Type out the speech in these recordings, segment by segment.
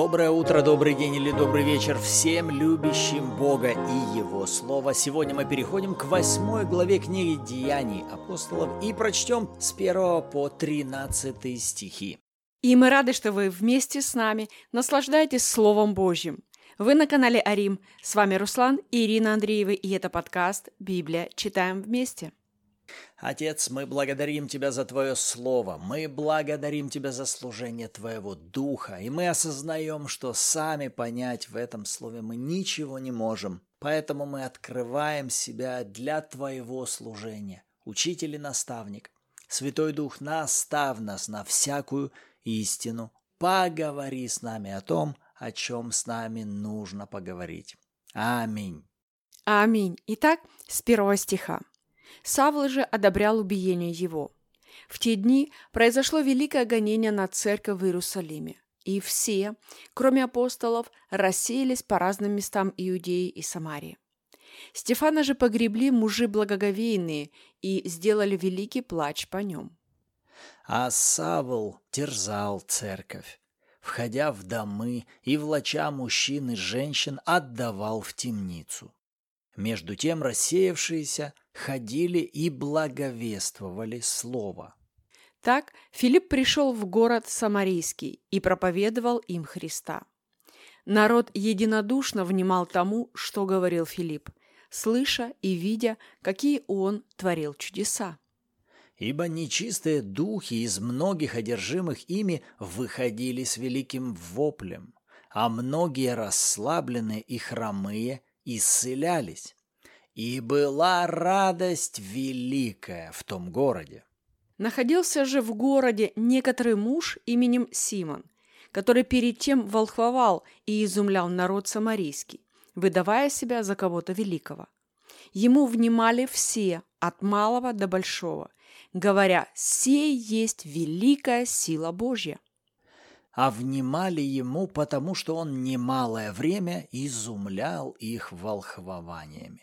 Доброе утро, добрый день или добрый вечер всем любящим Бога и Его Слово. Сегодня мы переходим к восьмой главе книги Деяний апостолов и прочтем с 1 по 13 стихи. И мы рады, что вы вместе с нами наслаждаетесь Словом Божьим. Вы на канале Арим. С вами Руслан и Ирина Андреева, и это подкаст «Библия. Читаем вместе». Отец, мы благодарим Тебя за Твое Слово, мы благодарим Тебя за служение Твоего Духа, и мы осознаем, что сами понять в этом Слове мы ничего не можем, поэтому мы открываем себя для Твоего служения. Учитель и наставник, Святой Дух, настав нас на всякую истину, поговори с нами о том, о чем с нами нужно поговорить. Аминь. Аминь. Итак, с первого стиха. Савл же одобрял убиение его. В те дни произошло великое гонение на церковь в Иерусалиме, и все, кроме апостолов, рассеялись по разным местам Иудеи и Самарии. Стефана же погребли мужи благоговейные и сделали великий плач по нем. А Савл терзал церковь, входя в домы и влача мужчин и женщин отдавал в темницу. Между тем рассеявшиеся ходили и благовествовали слово. Так Филипп пришел в город Самарийский и проповедовал им Христа. Народ единодушно внимал тому, что говорил Филипп, слыша и видя, какие он творил чудеса. Ибо нечистые духи из многих одержимых ими выходили с великим воплем, а многие расслабленные и хромые исцелялись. И была радость великая в том городе. Находился же в городе некоторый муж именем Симон, который перед тем волхвовал и изумлял народ самарийский, выдавая себя за кого-то великого. Ему внимали все, от малого до большого, говоря, «Сей есть великая сила Божья» а внимали ему, потому что он немалое время изумлял их волхвованиями.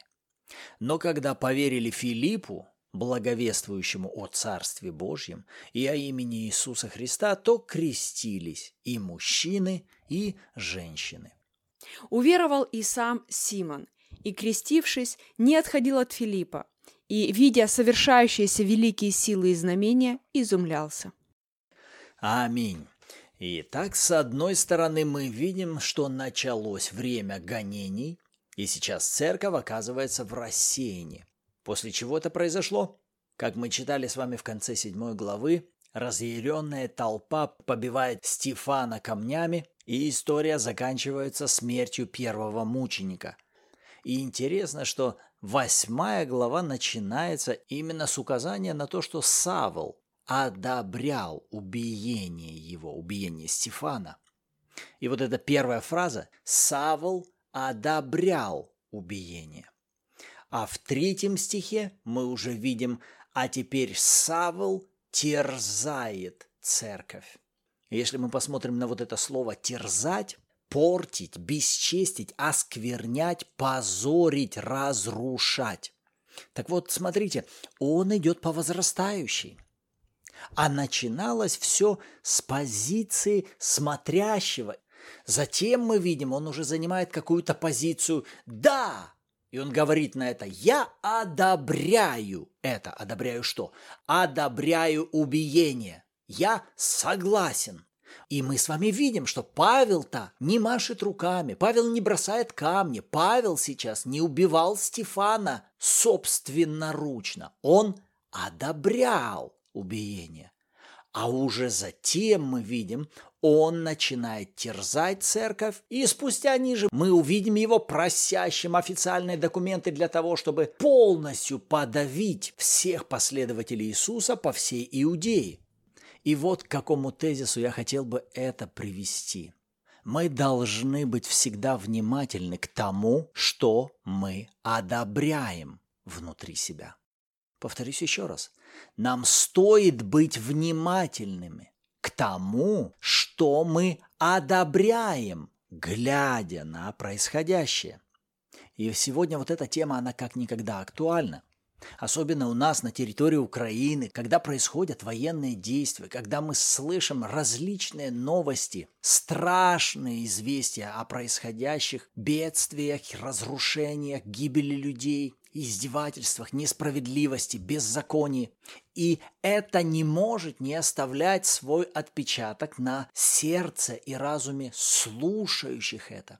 Но когда поверили Филиппу, благовествующему о Царстве Божьем и о имени Иисуса Христа, то крестились и мужчины, и женщины. Уверовал и сам Симон, и, крестившись, не отходил от Филиппа, и, видя совершающиеся великие силы и знамения, изумлялся. Аминь. Итак, с одной стороны, мы видим, что началось время гонений, и сейчас церковь оказывается в рассеянии. После чего это произошло? Как мы читали с вами в конце седьмой главы, разъяренная толпа побивает Стефана камнями, и история заканчивается смертью первого мученика. И интересно, что восьмая глава начинается именно с указания на то, что Савл, одобрял убиение его, убиение Стефана. И вот эта первая фраза «Савл одобрял убиение». А в третьем стихе мы уже видим «А теперь Савл терзает церковь». Если мы посмотрим на вот это слово «терзать», портить, бесчестить, осквернять, позорить, разрушать. Так вот, смотрите, он идет по возрастающей. А начиналось все с позиции смотрящего. Затем мы видим, он уже занимает какую-то позицию «да», и он говорит на это «я одобряю это». Одобряю что? Одобряю убиение. Я согласен. И мы с вами видим, что Павел-то не машет руками, Павел не бросает камни, Павел сейчас не убивал Стефана собственноручно. Он одобрял убиения. А уже затем мы видим, он начинает терзать церковь, и спустя ниже мы увидим его просящим официальные документы для того, чтобы полностью подавить всех последователей Иисуса по всей Иудее. И вот к какому тезису я хотел бы это привести. Мы должны быть всегда внимательны к тому, что мы одобряем внутри себя. Повторюсь еще раз. Нам стоит быть внимательными к тому, что мы одобряем, глядя на происходящее. И сегодня вот эта тема, она как никогда актуальна. Особенно у нас на территории Украины, когда происходят военные действия, когда мы слышим различные новости, страшные известия о происходящих бедствиях, разрушениях, гибели людей, издевательствах, несправедливости, беззаконии. И это не может не оставлять свой отпечаток на сердце и разуме слушающих это.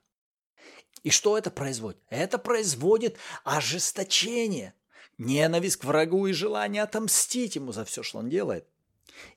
И что это производит? Это производит ожесточение, ненависть к врагу и желание отомстить ему за все, что он делает.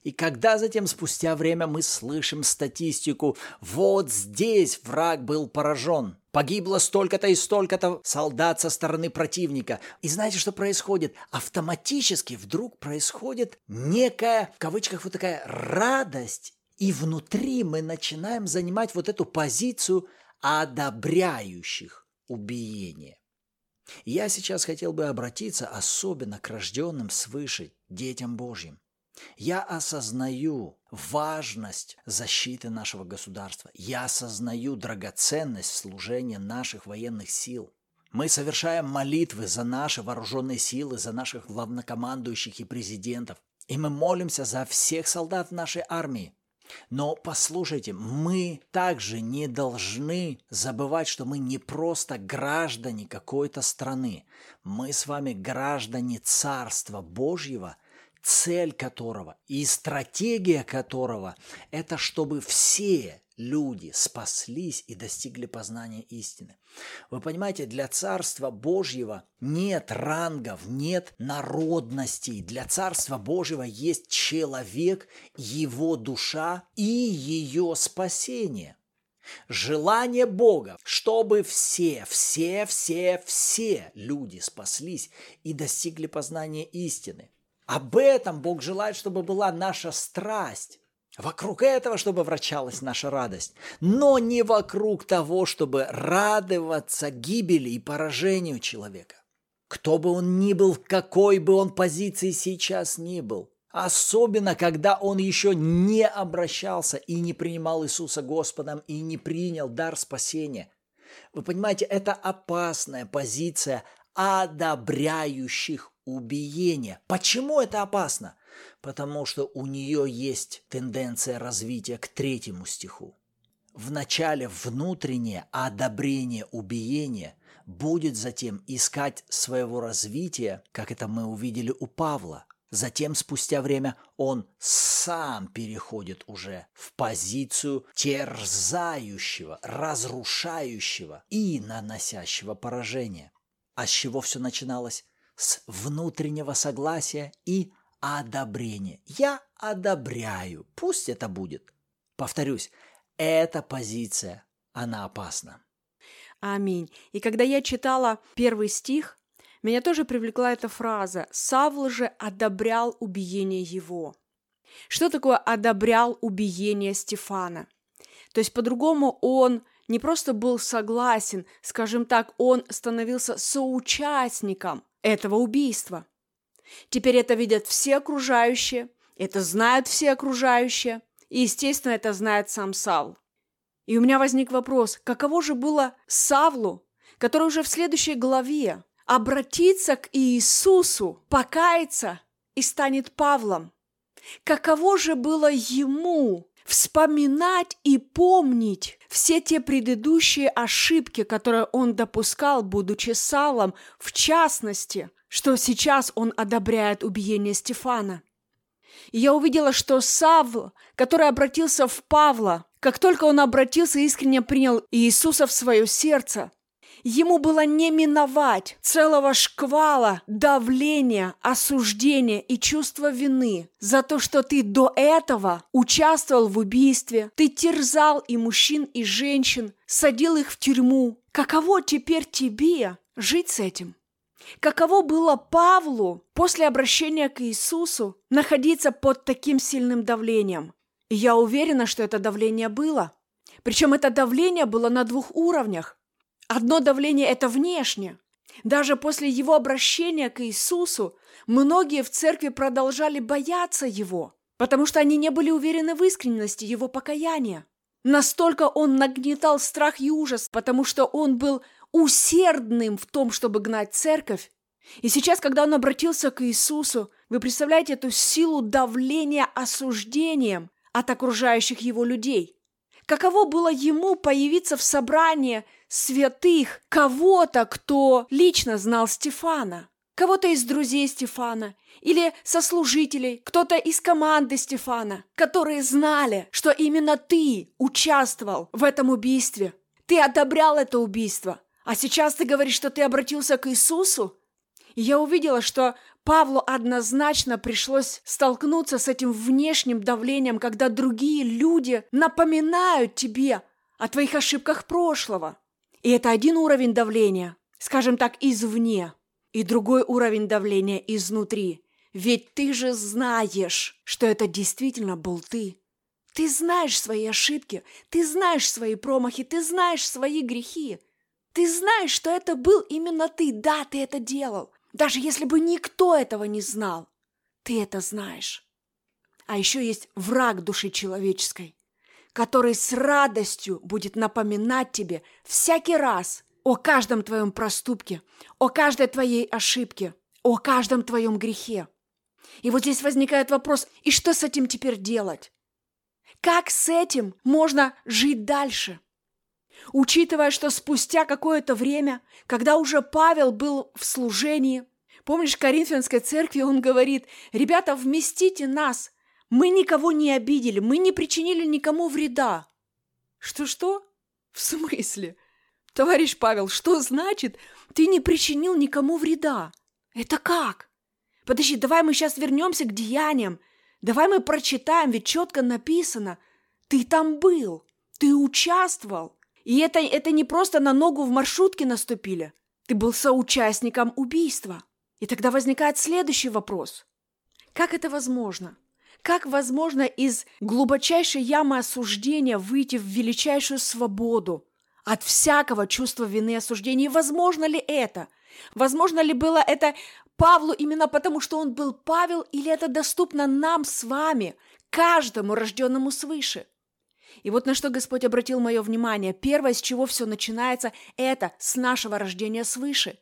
И когда затем спустя время мы слышим статистику, вот здесь враг был поражен, погибло столько-то и столько-то солдат со стороны противника. И знаете, что происходит? Автоматически вдруг происходит некая, в кавычках, вот такая радость, и внутри мы начинаем занимать вот эту позицию одобряющих убиение. Я сейчас хотел бы обратиться особенно к рожденным свыше детям Божьим. Я осознаю важность защиты нашего государства. Я осознаю драгоценность служения наших военных сил. Мы совершаем молитвы за наши вооруженные силы, за наших главнокомандующих и президентов. И мы молимся за всех солдат нашей армии. Но послушайте, мы также не должны забывать, что мы не просто граждане какой-то страны. Мы с вами граждане Царства Божьего, цель которого и стратегия которого – это чтобы все люди спаслись и достигли познания истины. Вы понимаете, для Царства Божьего нет рангов, нет народностей. Для Царства Божьего есть человек, его душа и ее спасение. Желание Бога, чтобы все, все, все, все люди спаслись и достигли познания истины. Об этом Бог желает, чтобы была наша страсть. Вокруг этого, чтобы вращалась наша радость, но не вокруг того, чтобы радоваться гибели и поражению человека. Кто бы он ни был, в какой бы он позиции сейчас ни был, особенно когда он еще не обращался и не принимал Иисуса Господом и не принял дар спасения. Вы понимаете, это опасная позиция одобряющих убиение. Почему это опасно? потому что у нее есть тенденция развития к третьему стиху. Вначале внутреннее одобрение убиения будет затем искать своего развития, как это мы увидели у Павла. Затем, спустя время, он сам переходит уже в позицию терзающего, разрушающего и наносящего поражение. А с чего все начиналось? С внутреннего согласия и одобрение. Я одобряю. Пусть это будет. Повторюсь, эта позиция, она опасна. Аминь. И когда я читала первый стих, меня тоже привлекла эта фраза «Савл же одобрял убиение его». Что такое одобрял убиение Стефана? То есть по-другому он не просто был согласен, скажем так, он становился соучастником этого убийства. Теперь это видят все окружающие, это знают все окружающие, и, естественно, это знает сам Савл. И у меня возник вопрос, каково же было Савлу, который уже в следующей главе обратиться к Иисусу, покаяться и станет Павлом? Каково же было ему вспоминать и помнить все те предыдущие ошибки, которые он допускал, будучи Салом, в частности, что сейчас он одобряет убиение Стефана. И я увидела, что Савл, который обратился в Павла, как только он обратился искренне принял Иисуса в свое сердце, ему было не миновать целого шквала давления, осуждения и чувства вины за то, что ты до этого участвовал в убийстве, ты терзал и мужчин, и женщин, садил их в тюрьму. Каково теперь тебе жить с этим? Каково было Павлу после обращения к Иисусу находиться под таким сильным давлением? И я уверена, что это давление было. Причем это давление было на двух уровнях. Одно давление – это внешнее. Даже после его обращения к Иисусу многие в церкви продолжали бояться его, потому что они не были уверены в искренности его покаяния. Настолько он нагнетал страх и ужас, потому что он был усердным в том, чтобы гнать церковь, И сейчас, когда он обратился к Иисусу, вы представляете эту силу давления осуждением от окружающих его людей. Каково было ему появиться в собрании святых кого-то, кто лично знал Стефана, кого-то из друзей Стефана или сослужителей, кто-то из команды Стефана, которые знали, что именно ты участвовал в этом убийстве. Ты одобрял это убийство. А сейчас ты говоришь, что ты обратился к Иисусу? И я увидела, что Павлу однозначно пришлось столкнуться с этим внешним давлением, когда другие люди напоминают тебе о твоих ошибках прошлого. И это один уровень давления, скажем так, извне, и другой уровень давления изнутри. Ведь ты же знаешь, что это действительно был ты. Ты знаешь свои ошибки, ты знаешь свои промахи, ты знаешь свои грехи. Ты знаешь, что это был именно ты. Да, ты это делал. Даже если бы никто этого не знал, ты это знаешь. А еще есть враг души человеческой, который с радостью будет напоминать тебе всякий раз о каждом твоем проступке, о каждой твоей ошибке, о каждом твоем грехе. И вот здесь возникает вопрос, и что с этим теперь делать? Как с этим можно жить дальше? Учитывая, что спустя какое-то время, когда уже Павел был в служении, помнишь, в Коринфянской церкви он говорит, «Ребята, вместите нас, мы никого не обидели, мы не причинили никому вреда». Что-что? В смысле? Товарищ Павел, что значит, ты не причинил никому вреда? Это как? Подожди, давай мы сейчас вернемся к деяниям. Давай мы прочитаем, ведь четко написано. Ты там был, ты участвовал. И это, это не просто на ногу в маршрутке наступили. Ты был соучастником убийства. И тогда возникает следующий вопрос. Как это возможно? Как возможно из глубочайшей ямы осуждения выйти в величайшую свободу от всякого чувства вины и осуждения? И возможно ли это? Возможно ли было это Павлу именно потому, что он был Павел, или это доступно нам с вами, каждому рожденному свыше? И вот на что Господь обратил мое внимание. Первое, с чего все начинается, это с нашего рождения свыше.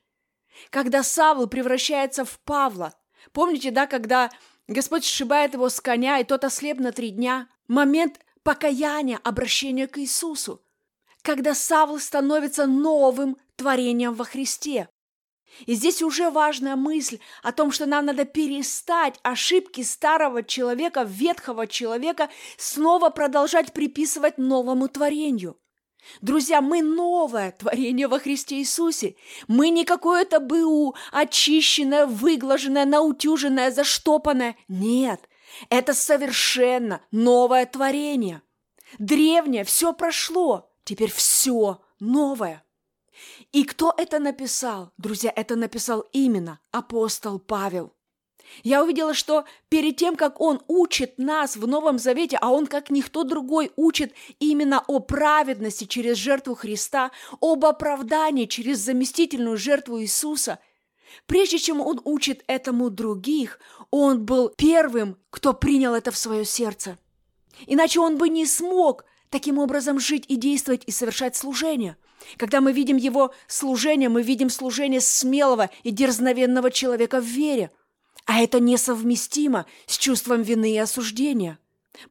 Когда Савл превращается в Павла. Помните, да, когда Господь сшибает его с коня, и тот ослеп на три дня? Момент покаяния, обращения к Иисусу. Когда Савл становится новым творением во Христе. И здесь уже важная мысль о том, что нам надо перестать ошибки старого человека, ветхого человека, снова продолжать приписывать новому творению. Друзья, мы новое творение во Христе Иисусе. Мы не какое-то БУ, очищенное, выглаженное, наутюженное, заштопанное. Нет, это совершенно новое творение. Древнее все прошло, теперь все новое. И кто это написал? Друзья, это написал именно апостол Павел. Я увидела, что перед тем, как он учит нас в Новом Завете, а он, как никто другой, учит именно о праведности через жертву Христа, об оправдании через заместительную жертву Иисуса, прежде чем он учит этому других, он был первым, кто принял это в свое сердце. Иначе он бы не смог таким образом жить и действовать и совершать служение – когда мы видим его служение, мы видим служение смелого и дерзновенного человека в вере. А это несовместимо с чувством вины и осуждения.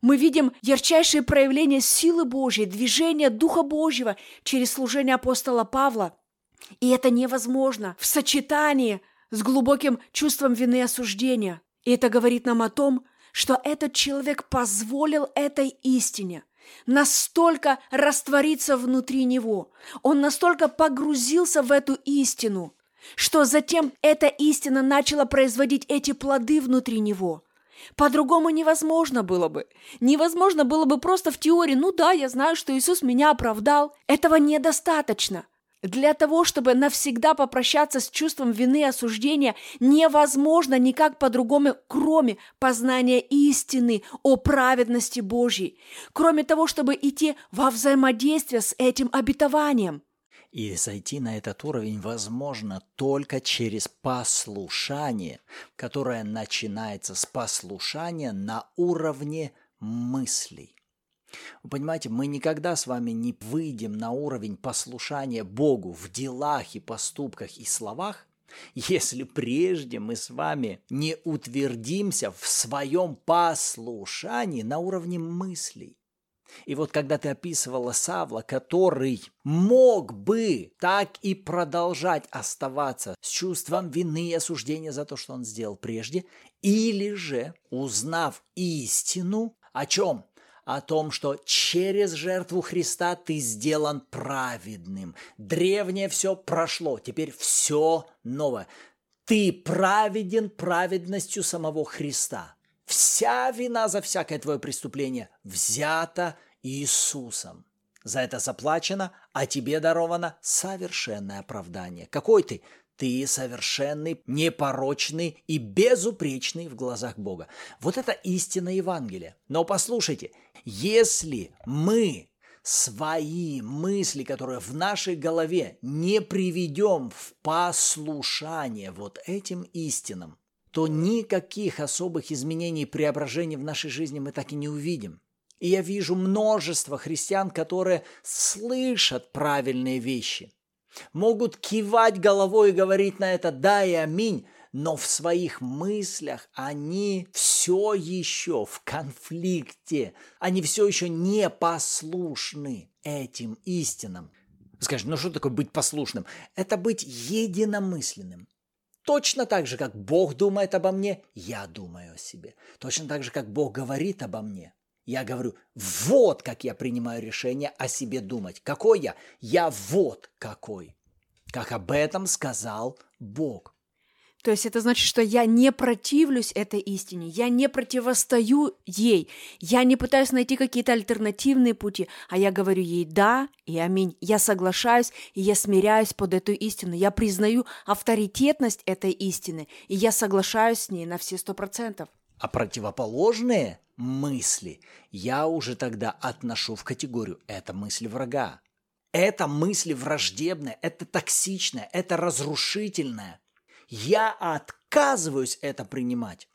Мы видим ярчайшее проявление силы Божьей, движения Духа Божьего через служение апостола Павла. И это невозможно в сочетании с глубоким чувством вины и осуждения. И это говорит нам о том, что этот человек позволил этой истине настолько раствориться внутри него. Он настолько погрузился в эту истину, что затем эта истина начала производить эти плоды внутри него. По-другому невозможно было бы. Невозможно было бы просто в теории, ну да, я знаю, что Иисус меня оправдал. Этого недостаточно – для того, чтобы навсегда попрощаться с чувством вины и осуждения, невозможно никак по-другому, кроме познания истины о праведности Божьей, кроме того, чтобы идти во взаимодействие с этим обетованием. И зайти на этот уровень возможно только через послушание, которое начинается с послушания на уровне мыслей. Вы понимаете, мы никогда с вами не выйдем на уровень послушания Богу в делах и поступках и словах, Если прежде мы с вами не утвердимся в своем послушании на уровне мыслей, и вот когда ты описывала Савла, который мог бы так и продолжать оставаться с чувством вины и осуждения за то, что он сделал прежде, или же, узнав истину, о чем? О том, что через жертву Христа ты сделан праведным. Древнее все прошло, теперь все новое. Ты праведен праведностью самого Христа. Вся вина за всякое твое преступление взята Иисусом. За это заплачено, а тебе даровано совершенное оправдание. Какой ты? Ты совершенный, непорочный и безупречный в глазах Бога. Вот это истина Евангелия. Но послушайте, если мы свои мысли, которые в нашей голове не приведем в послушание вот этим истинам, то никаких особых изменений и преображений в нашей жизни мы так и не увидим. И я вижу множество христиан, которые слышат правильные вещи, могут кивать головой и говорить на это «да» и «аминь», но в своих мыслях они все еще в конфликте, они все еще не послушны этим истинам. Скажешь, ну что такое быть послушным? Это быть единомысленным. Точно так же, как Бог думает обо мне, я думаю о себе. Точно так же, как Бог говорит обо мне, я говорю, вот как я принимаю решение о себе думать. Какой я? Я вот какой. Как об этом сказал Бог. То есть это значит, что я не противлюсь этой истине, я не противостою ей, я не пытаюсь найти какие-то альтернативные пути, а я говорю ей «да» и «аминь». Я соглашаюсь, и я смиряюсь под эту истину, я признаю авторитетность этой истины, и я соглашаюсь с ней на все сто процентов. А противоположные мысли я уже тогда отношу в категорию «это мысли врага». Это мысли враждебные, это токсичное, это разрушительное. Я отказываюсь это принимать.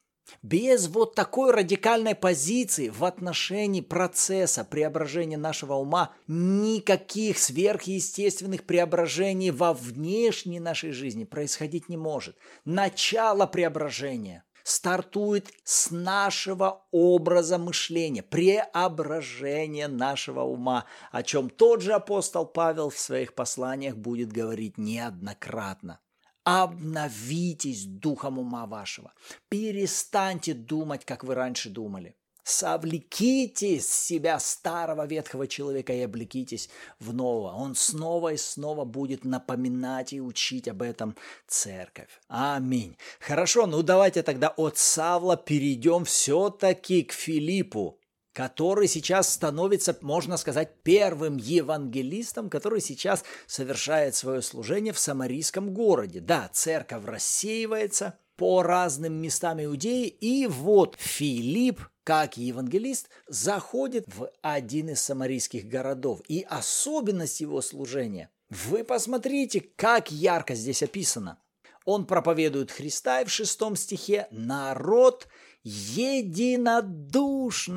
Без вот такой радикальной позиции в отношении процесса преображения нашего ума никаких сверхъестественных преображений во внешней нашей жизни происходить не может. Начало преображения – стартует с нашего образа мышления, преображения нашего ума, о чем тот же апостол Павел в своих посланиях будет говорить неоднократно. Обновитесь духом ума вашего. Перестаньте думать, как вы раньше думали. Совлеките с себя старого ветхого человека и облекитесь в нового. Он снова и снова будет напоминать и учить об этом церковь. Аминь. Хорошо, ну давайте тогда от Савла перейдем все-таки к Филиппу который сейчас становится, можно сказать, первым евангелистом, который сейчас совершает свое служение в самарийском городе. Да, церковь рассеивается по разным местам Иудеи, и вот Филипп как евангелист, заходит в один из самарийских городов. И особенность его служения. Вы посмотрите, как ярко здесь описано. Он проповедует Христа, и в шестом стихе народ единодушно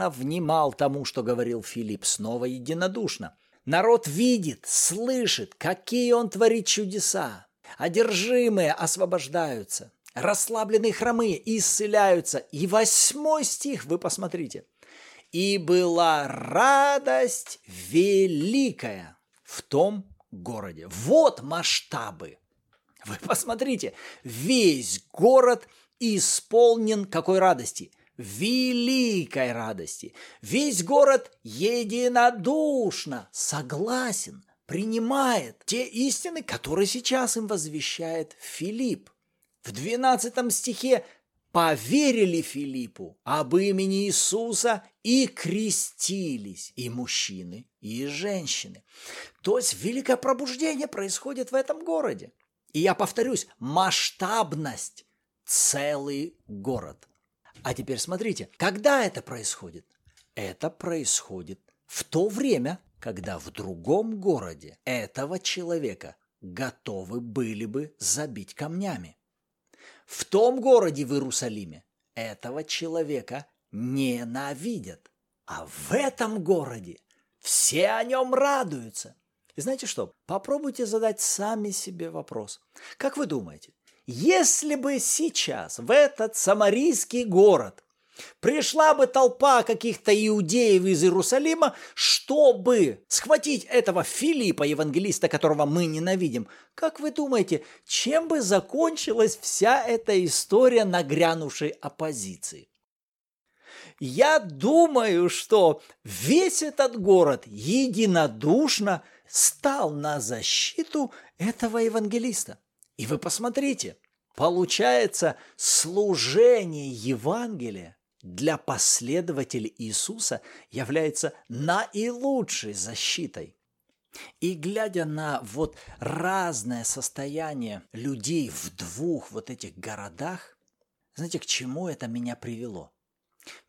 внимал тому, что говорил Филипп, снова единодушно. Народ видит, слышит, какие он творит чудеса. Одержимые освобождаются расслабленные хромые исцеляются. И восьмой стих, вы посмотрите. «И была радость великая в том городе». Вот масштабы. Вы посмотрите, весь город исполнен какой радости? Великой радости. Весь город единодушно согласен, принимает те истины, которые сейчас им возвещает Филипп. В 12 стихе поверили Филиппу об имени Иисуса и крестились и мужчины, и женщины. То есть великое пробуждение происходит в этом городе. И я повторюсь, масштабность – целый город. А теперь смотрите, когда это происходит? Это происходит в то время, когда в другом городе этого человека готовы были бы забить камнями в том городе в Иерусалиме этого человека ненавидят. А в этом городе все о нем радуются. И знаете что? Попробуйте задать сами себе вопрос. Как вы думаете, Если бы сейчас в этот самарийский город Пришла бы толпа каких-то иудеев из Иерусалима, чтобы схватить этого Филиппа, евангелиста, которого мы ненавидим. Как вы думаете, чем бы закончилась вся эта история нагрянувшей оппозиции? Я думаю, что весь этот город единодушно стал на защиту этого евангелиста. И вы посмотрите, получается служение Евангелия для последователей Иисуса является наилучшей защитой. И глядя на вот разное состояние людей в двух вот этих городах, знаете, к чему это меня привело?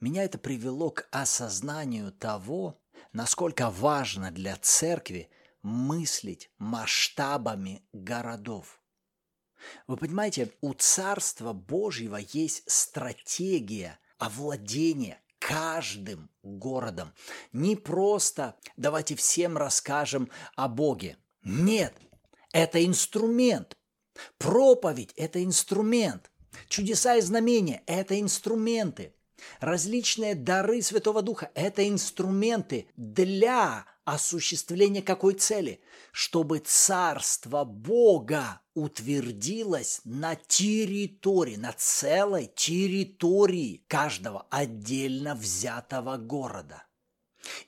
Меня это привело к осознанию того, насколько важно для церкви мыслить масштабами городов. Вы понимаете, у Царства Божьего есть стратегия овладения каждым городом. Не просто давайте всем расскажем о Боге. Нет, это инструмент. Проповедь – это инструмент. Чудеса и знамения – это инструменты. Различные дары Святого Духа – это инструменты для осуществления какой цели? Чтобы Царство Бога утвердилось на территории, на целой территории каждого отдельно взятого города.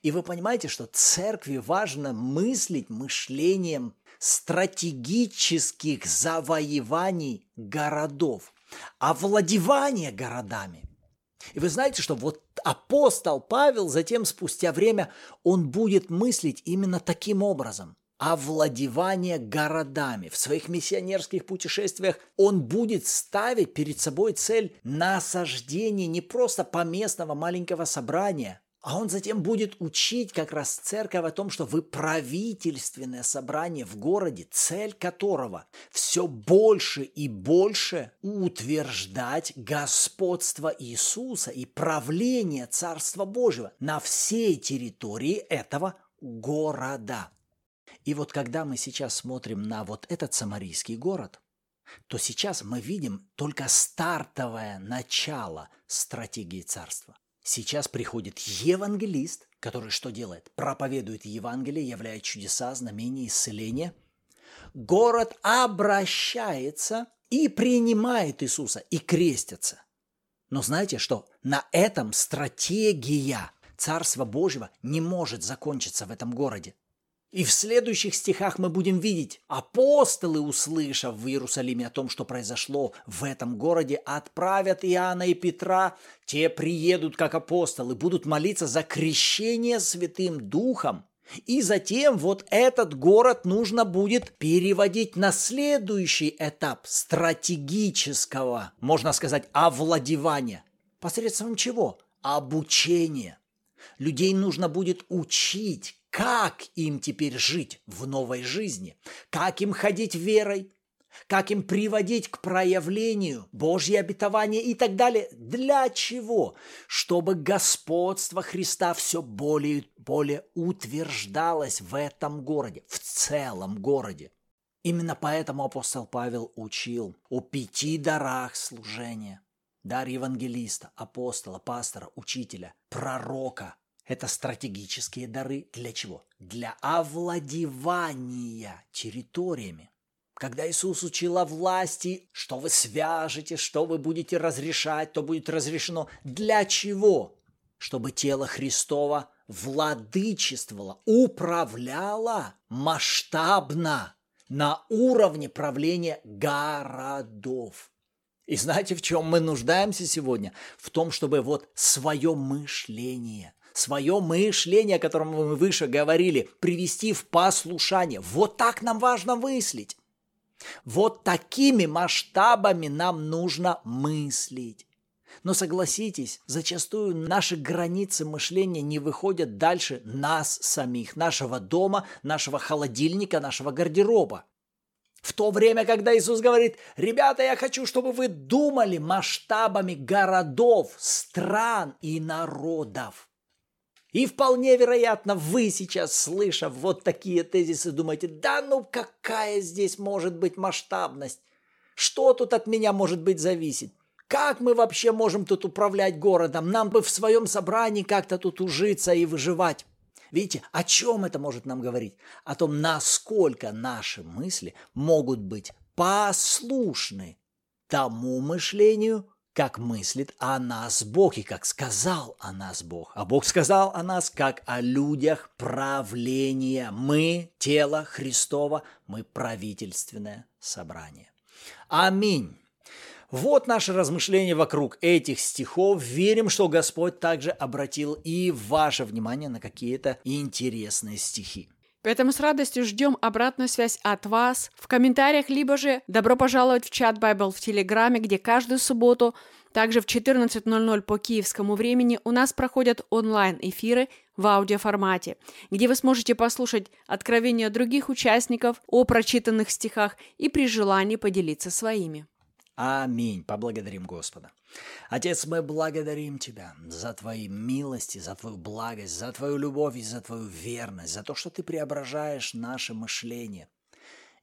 И вы понимаете, что церкви важно мыслить мышлением стратегических завоеваний городов, овладевания городами. И вы знаете, что вот апостол Павел затем, спустя время, он будет мыслить именно таким образом овладевание городами. В своих миссионерских путешествиях он будет ставить перед собой цель насаждения не просто поместного маленького собрания, а он затем будет учить как раз церковь о том, что вы правительственное собрание в городе, цель которого все больше и больше утверждать господство Иисуса и правление Царства Божьего на всей территории этого города. И вот когда мы сейчас смотрим на вот этот самарийский город, то сейчас мы видим только стартовое начало стратегии царства. Сейчас приходит евангелист, который что делает? Проповедует Евангелие, являет чудеса, знамения, исцеления. Город обращается и принимает Иисуса, и крестится. Но знаете что? На этом стратегия Царства Божьего не может закончиться в этом городе. И в следующих стихах мы будем видеть, апостолы, услышав в Иерусалиме о том, что произошло в этом городе, отправят Иоанна и Петра, те приедут как апостолы, будут молиться за крещение Святым Духом. И затем вот этот город нужно будет переводить на следующий этап стратегического, можно сказать, овладевания. Посредством чего? Обучения. Людей нужно будет учить, как им теперь жить в новой жизни, как им ходить верой, как им приводить к проявлению Божье обетование и так далее. Для чего? Чтобы господство Христа все более и более утверждалось в этом городе, в целом городе. Именно поэтому апостол Павел учил о пяти дарах служения. Дар евангелиста, апостола, пастора, учителя, пророка, это стратегические дары для чего? Для овладевания территориями. Когда Иисус учил о власти, что вы свяжете, что вы будете разрешать, то будет разрешено. Для чего? Чтобы тело Христова владычествовало, управляло масштабно на уровне правления городов. И знаете, в чем мы нуждаемся сегодня? В том, чтобы вот свое мышление, свое мышление, о котором мы выше говорили, привести в послушание. Вот так нам важно мыслить. Вот такими масштабами нам нужно мыслить. Но согласитесь, зачастую наши границы мышления не выходят дальше нас самих, нашего дома, нашего холодильника, нашего гардероба. В то время, когда Иисус говорит, ребята, я хочу, чтобы вы думали масштабами городов, стран и народов. И вполне вероятно, вы сейчас, слыша вот такие тезисы, думаете, да ну какая здесь может быть масштабность? Что тут от меня может быть зависеть? Как мы вообще можем тут управлять городом? Нам бы в своем собрании как-то тут ужиться и выживать. Видите, о чем это может нам говорить? О том, насколько наши мысли могут быть послушны тому мышлению, как мыслит о нас Бог и как сказал о нас Бог. А Бог сказал о нас как о людях правления. Мы – тело Христова, мы – правительственное собрание. Аминь. Вот наше размышление вокруг этих стихов. Верим, что Господь также обратил и ваше внимание на какие-то интересные стихи. Поэтому с радостью ждем обратную связь от вас в комментариях, либо же добро пожаловать в чат Bible в Телеграме, где каждую субботу, также в 14.00 по киевскому времени, у нас проходят онлайн-эфиры в аудиоформате, где вы сможете послушать откровения других участников о прочитанных стихах и при желании поделиться своими. Аминь. Поблагодарим Господа. Отец, мы благодарим Тебя за Твои милости, за Твою благость, за Твою любовь и за Твою верность, за то, что Ты преображаешь наше мышление.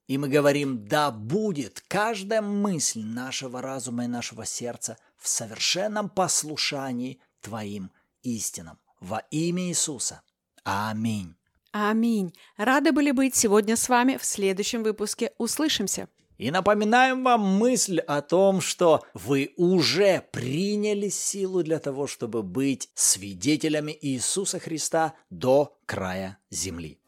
И мы говорим, да будет каждая мысль нашего разума и нашего сердца в совершенном послушании Твоим истинам. Во имя Иисуса. Аминь. Аминь. Рады были быть сегодня с вами в следующем выпуске. Услышимся. И напоминаем вам мысль о том, что вы уже приняли силу для того, чтобы быть свидетелями Иисуса Христа до края земли.